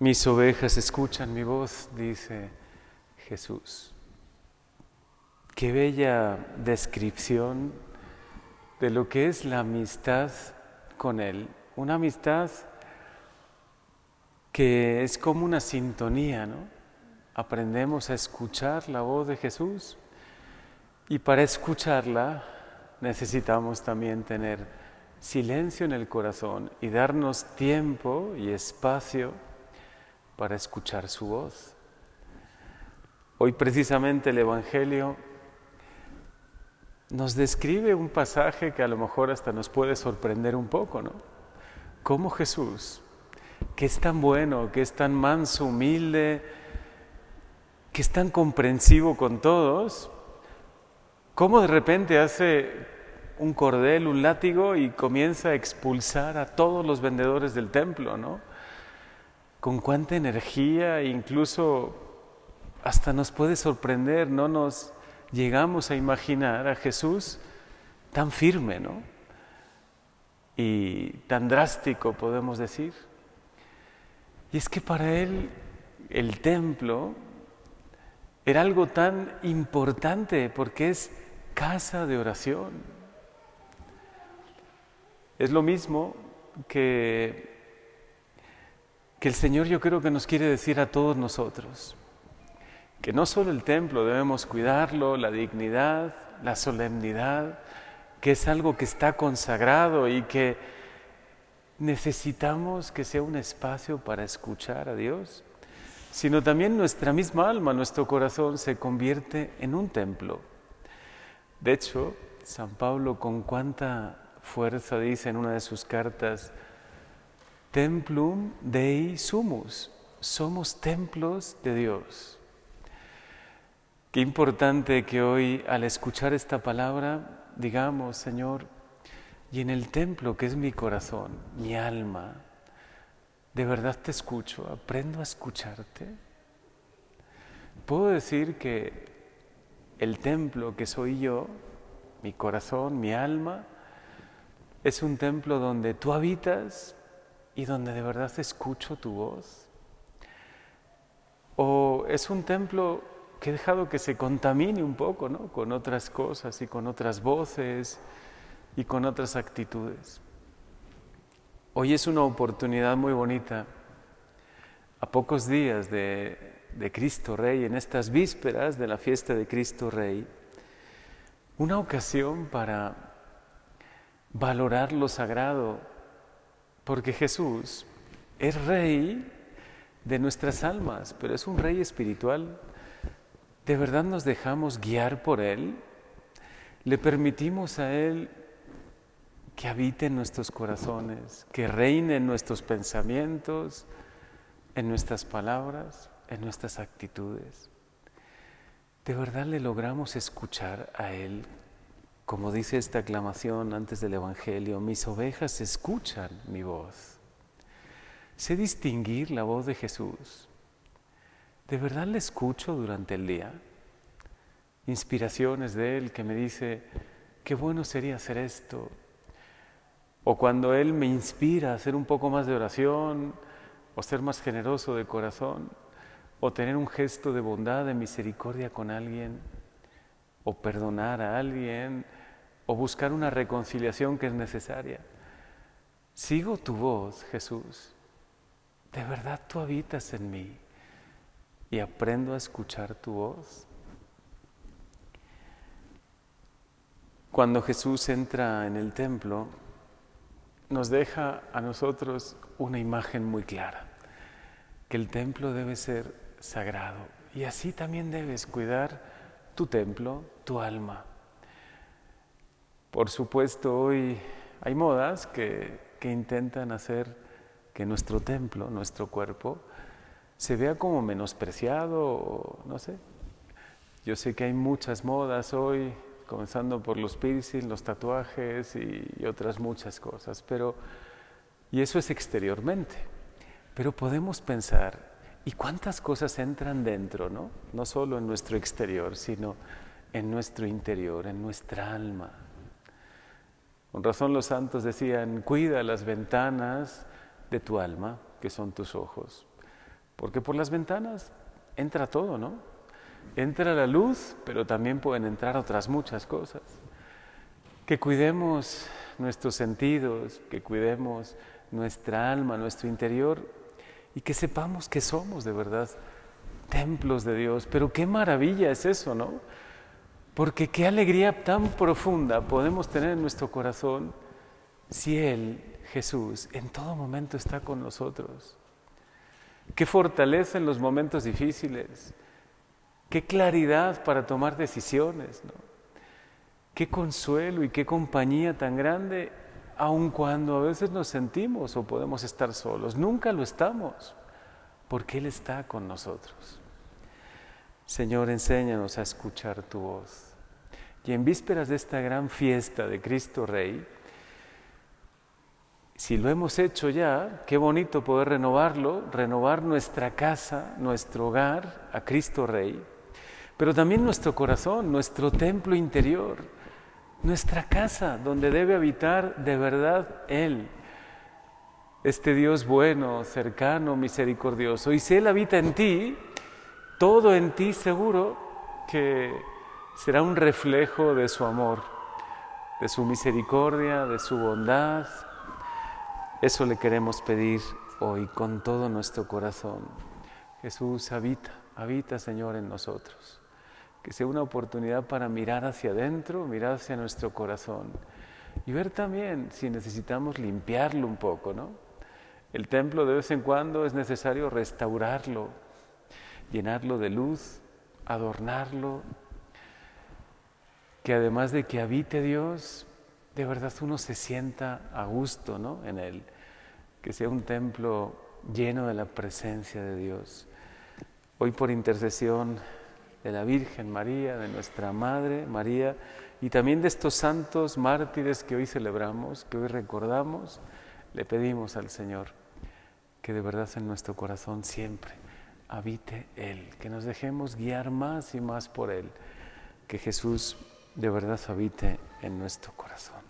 Mis ovejas escuchan mi voz, dice Jesús. Qué bella descripción de lo que es la amistad con Él. Una amistad que es como una sintonía, ¿no? Aprendemos a escuchar la voz de Jesús y para escucharla necesitamos también tener silencio en el corazón y darnos tiempo y espacio para escuchar su voz. Hoy precisamente el Evangelio nos describe un pasaje que a lo mejor hasta nos puede sorprender un poco, ¿no? Cómo Jesús, que es tan bueno, que es tan manso, humilde, que es tan comprensivo con todos, cómo de repente hace un cordel, un látigo y comienza a expulsar a todos los vendedores del templo, ¿no? Con cuánta energía, incluso hasta nos puede sorprender, no nos llegamos a imaginar a Jesús tan firme, ¿no? Y tan drástico, podemos decir. Y es que para él el templo era algo tan importante porque es casa de oración. Es lo mismo que que el Señor yo creo que nos quiere decir a todos nosotros, que no solo el templo debemos cuidarlo, la dignidad, la solemnidad, que es algo que está consagrado y que necesitamos que sea un espacio para escuchar a Dios, sino también nuestra misma alma, nuestro corazón se convierte en un templo. De hecho, San Pablo con cuánta fuerza dice en una de sus cartas, Templum Dei sumus. Somos templos de Dios. Qué importante que hoy al escuchar esta palabra digamos, Señor, y en el templo que es mi corazón, mi alma, de verdad te escucho, aprendo a escucharte. Puedo decir que el templo que soy yo, mi corazón, mi alma, es un templo donde tú habitas, y donde de verdad escucho tu voz? ¿O es un templo que he dejado que se contamine un poco ¿no? con otras cosas y con otras voces y con otras actitudes? Hoy es una oportunidad muy bonita, a pocos días de, de Cristo Rey, en estas vísperas de la fiesta de Cristo Rey, una ocasión para valorar lo sagrado porque Jesús es rey de nuestras almas, pero es un rey espiritual. ¿De verdad nos dejamos guiar por Él? ¿Le permitimos a Él que habite en nuestros corazones, que reine en nuestros pensamientos, en nuestras palabras, en nuestras actitudes? ¿De verdad le logramos escuchar a Él como dice esta aclamación antes del Evangelio, mis ovejas escuchan mi voz. Sé distinguir la voz de Jesús. ¿De verdad le escucho durante el día? Inspiraciones de Él que me dice, qué bueno sería hacer esto. O cuando Él me inspira a hacer un poco más de oración, o ser más generoso de corazón, o tener un gesto de bondad, de misericordia con alguien, o perdonar a alguien, o buscar una reconciliación que es necesaria. Sigo tu voz, Jesús. De verdad tú habitas en mí y aprendo a escuchar tu voz. Cuando Jesús entra en el templo, nos deja a nosotros una imagen muy clara, que el templo debe ser sagrado y así también debes cuidar tu templo, tu alma. Por supuesto, hoy hay modas que, intentan hacer que nuestro templo, nuestro cuerpo, se vea como menospreciado, no sé. Yo sé que hay muchas modas hoy, comenzando por los piercings, los tatuajes y, y, otras muchas cosas, pero y eso es exteriormente. Pero podemos pensar, ¿y cuántas cosas entran dentro, no? No solo en nuestro exterior, sino en nuestro interior, en nuestra alma, con razón los santos decían, cuida las ventanas de tu alma, que son tus ojos. porque por las ventanas entra todo, ¿no? Entra la luz, pero también pueden entrar otras muchas cosas. Que cuidemos nuestros sentidos, que cuidemos nuestra alma, nuestro interior y que sepamos que somos de verdad templos de Dios. Pero qué maravilla es eso, ¿no? Porque qué alegría tan profunda podemos tener en nuestro corazón si Él, Jesús, en todo momento está con nosotros. Qué fortaleza en los momentos difíciles. Qué claridad para tomar decisiones, ¿no? Qué consuelo y qué compañía tan grande, aun cuando a veces nos sentimos o podemos estar solos. Nunca lo estamos, porque Él está con nosotros. Señor, enséñanos a escuchar tu voz. Y en vísperas de esta gran fiesta de Cristo Rey, si lo hemos hecho ya, qué bonito poder renovarlo, renovar nuestra casa, nuestro hogar a Cristo Rey, pero también nuestro corazón, nuestro templo interior, nuestra casa donde debe habitar de verdad Él, este Dios bueno, cercano, misericordioso. Y si Él habita en ti, todo en ti seguro que será un reflejo de su amor, de su misericordia, de su bondad. Eso le queremos pedir hoy con todo nuestro corazón. Jesús habita, habita Señor en nosotros. Que sea una oportunidad para mirar hacia adentro, mirar hacia nuestro corazón y ver también si necesitamos limpiarlo un poco, ¿no? El templo de vez en cuando es necesario restaurarlo, llenarlo de luz, adornarlo, que además de que habite Dios, de verdad uno se sienta a gusto ¿no? en él, que sea un templo lleno de la presencia de Dios. Hoy por intercesión de la Virgen María, de nuestra Madre María, y también de estos santos mártires que hoy celebramos, que hoy recordamos, le pedimos al Señor que de verdad en nuestro corazón siempre habite Él, que nos dejemos guiar más y más por Él, que Jesús de verdad habite en nuestro corazón.